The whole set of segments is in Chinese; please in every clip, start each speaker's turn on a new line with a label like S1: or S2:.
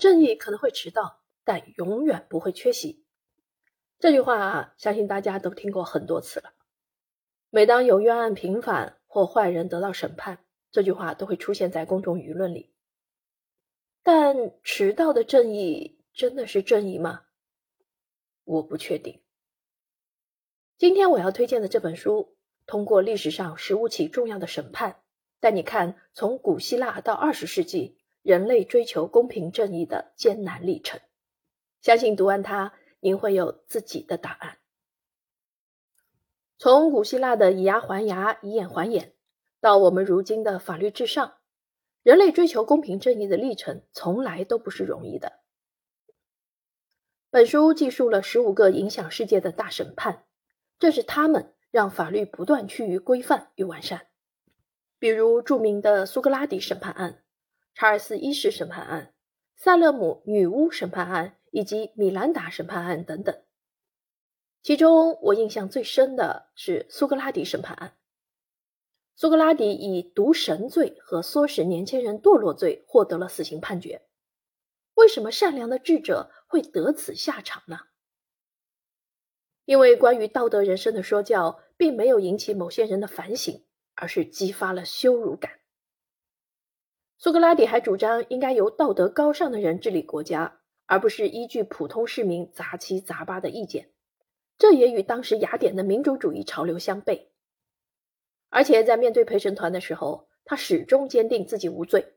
S1: 正义可能会迟到，但永远不会缺席。这句话，相信大家都听过很多次了。每当有冤案平反或坏人得到审判，这句话都会出现在公众舆论里。但迟到的正义真的是正义吗？我不确定。今天我要推荐的这本书，通过历史上十五起重要的审判，带你看从古希腊到二十世纪人类追求公平正义的艰难历程。相信读完它，您会有自己的答案。从古希腊的以牙还牙、以眼还眼，到我们如今的法律至上，人类追求公平正义的历程从来都不是容易的。本书记述了十五个影响世界的大审判，这是他们让法律不断趋于规范与完善。比如著名的苏格拉底审判案、查尔斯一世审判案、萨勒姆女巫审判案以及米兰达审判案等等。其中我印象最深的是苏格拉底审判案。苏格拉底以毒神罪和唆使年轻人堕落罪获得了死刑判决。为什么善良的智者会得此下场呢？因为关于道德人生的说教，并没有引起某些人的反省，而是激发了羞辱感。苏格拉底还主张应该由道德高尚的人治理国家，而不是依据普通市民杂七杂八的意见。这也与当时雅典的民主主义潮流相悖，而且在面对陪审团的时候，他始终坚定自己无罪。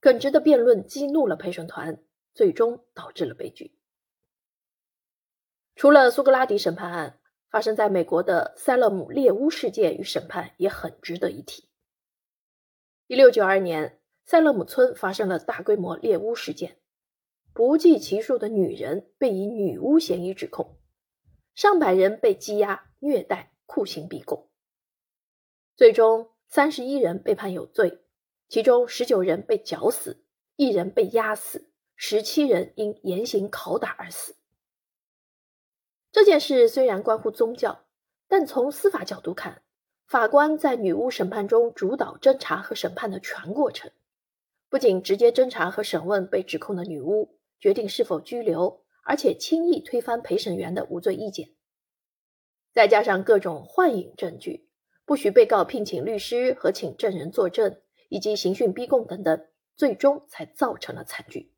S1: 耿直的辩论激怒了陪审团，最终导致了悲剧。除了苏格拉底审判案，发生在美国的塞勒姆猎巫事件与审判也很值得一提。一六九二年，塞勒姆村发生了大规模猎巫事件，不计其数的女人被以女巫嫌疑指控。上百人被羁押、虐待、酷刑逼供，最终三十一人被判有罪，其中十九人被绞死，一人被压死，十七人因严刑拷打而死。这件事虽然关乎宗教，但从司法角度看，法官在女巫审判中主导侦查和审判的全过程，不仅直接侦查和审问被指控的女巫，决定是否拘留。而且轻易推翻陪审员的无罪意见，再加上各种幻影证据，不许被告聘请律师和请证人作证，以及刑讯逼供等等，最终才造成了惨剧。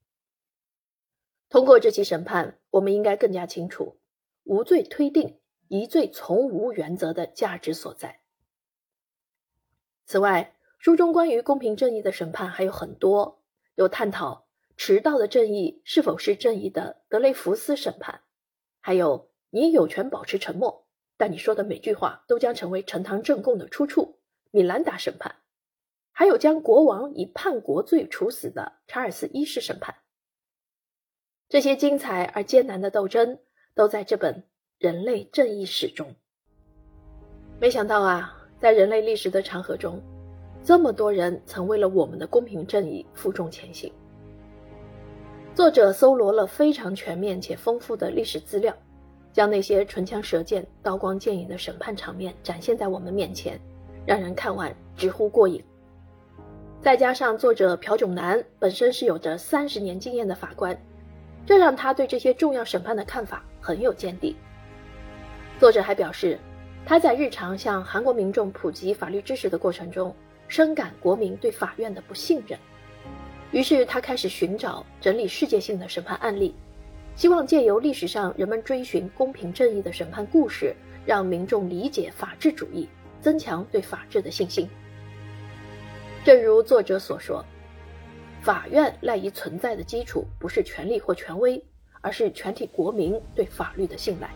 S1: 通过这起审判，我们应该更加清楚无罪推定、疑罪从无原则的价值所在。此外，书中关于公平正义的审判还有很多，有探讨。迟到的正义是否是正义的？德雷福斯审判，还有你有权保持沉默，但你说的每句话都将成为呈堂证供的出处。米兰达审判，还有将国王以叛国罪处死的查尔斯一世审判。这些精彩而艰难的斗争都在这本《人类正义史》中。没想到啊，在人类历史的长河中，这么多人曾为了我们的公平正义负重前行。作者搜罗了非常全面且丰富的历史资料，将那些唇枪舌剑、刀光剑影的审判场面展现在我们面前，让人看完直呼过瘾。再加上作者朴炯南本身是有着三十年经验的法官，这让他对这些重要审判的看法很有见地。作者还表示，他在日常向韩国民众普及法律知识的过程中，深感国民对法院的不信任。于是他开始寻找整理世界性的审判案例，希望借由历史上人们追寻公平正义的审判故事，让民众理解法治主义，增强对法治的信心。正如作者所说，法院赖以存在的基础不是权力或权威，而是全体国民对法律的信赖。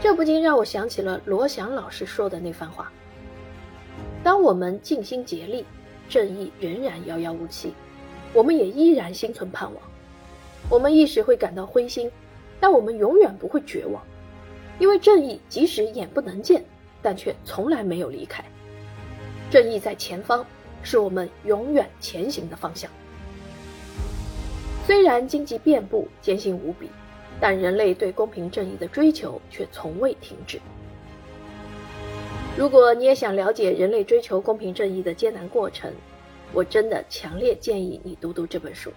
S1: 这不禁让我想起了罗翔老师说的那番话：当我们尽心竭力。正义仍然遥遥无期，我们也依然心存盼望。我们一时会感到灰心，但我们永远不会绝望，因为正义即使眼不能见，但却从来没有离开。正义在前方，是我们永远前行的方向。虽然荆棘遍布，艰辛无比，但人类对公平正义的追求却从未停止。如果你也想了解人类追求公平正义的艰难过程，我真的强烈建议你读读这本书。